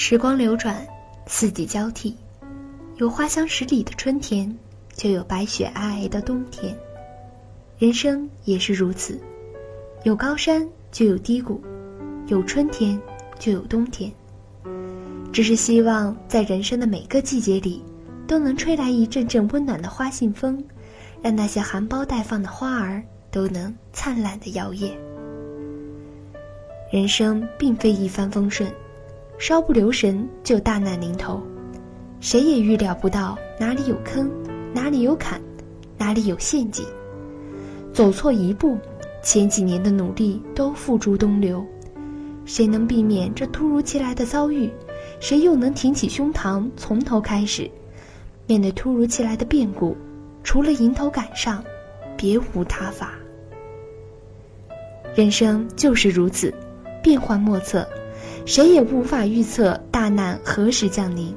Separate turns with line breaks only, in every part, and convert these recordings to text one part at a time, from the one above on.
时光流转，四季交替，有花香十里的春天，就有白雪皑皑的冬天。人生也是如此，有高山就有低谷，有春天就有冬天。只是希望在人生的每个季节里，都能吹来一阵阵温暖的花信风，让那些含苞待放的花儿都能灿烂的摇曳。人生并非一帆风顺。稍不留神就大难临头，谁也预料不到哪里有坑，哪里有坎，哪里有陷阱。走错一步，前几年的努力都付诸东流。谁能避免这突如其来的遭遇？谁又能挺起胸膛从头开始？面对突如其来的变故，除了迎头赶上，别无他法。人生就是如此，变幻莫测。谁也无法预测大难何时降临，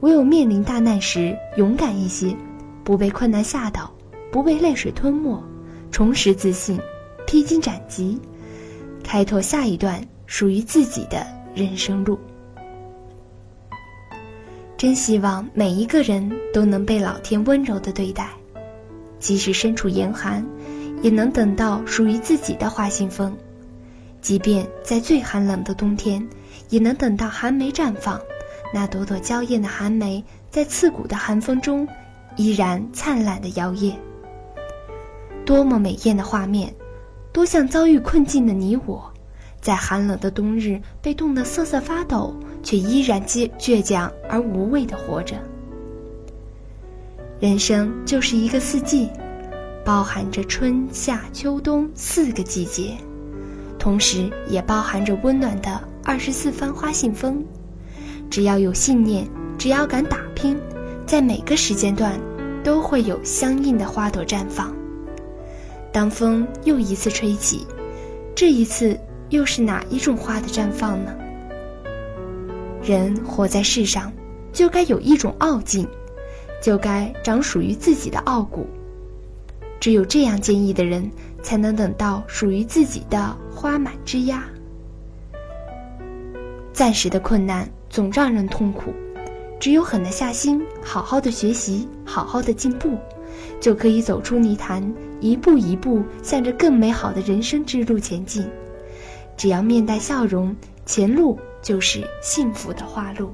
唯有面临大难时勇敢一些，不被困难吓倒，不被泪水吞没，重拾自信，披荆斩棘，开拓下一段属于自己的人生路。真希望每一个人都能被老天温柔的对待，即使身处严寒，也能等到属于自己的花信风。即便在最寒冷的冬天，也能等到寒梅绽放。那朵朵娇艳的寒梅，在刺骨的寒风中，依然灿烂的摇曳。多么美艳的画面，多像遭遇困境的你我，在寒冷的冬日被冻得瑟瑟发抖，却依然倔倔强而无畏的活着。人生就是一个四季，包含着春夏秋冬四个季节。同时也包含着温暖的二十四番花信风，只要有信念，只要敢打拼，在每个时间段，都会有相应的花朵绽放。当风又一次吹起，这一次又是哪一种花的绽放呢？人活在世上，就该有一种傲劲，就该长属于自己的傲骨。只有这样坚毅的人，才能等到属于自己的花满枝桠。暂时的困难总让人痛苦，只有狠得下心，好好的学习，好好的进步，就可以走出泥潭，一步一步向着更美好的人生之路前进。只要面带笑容，前路就是幸福的花路。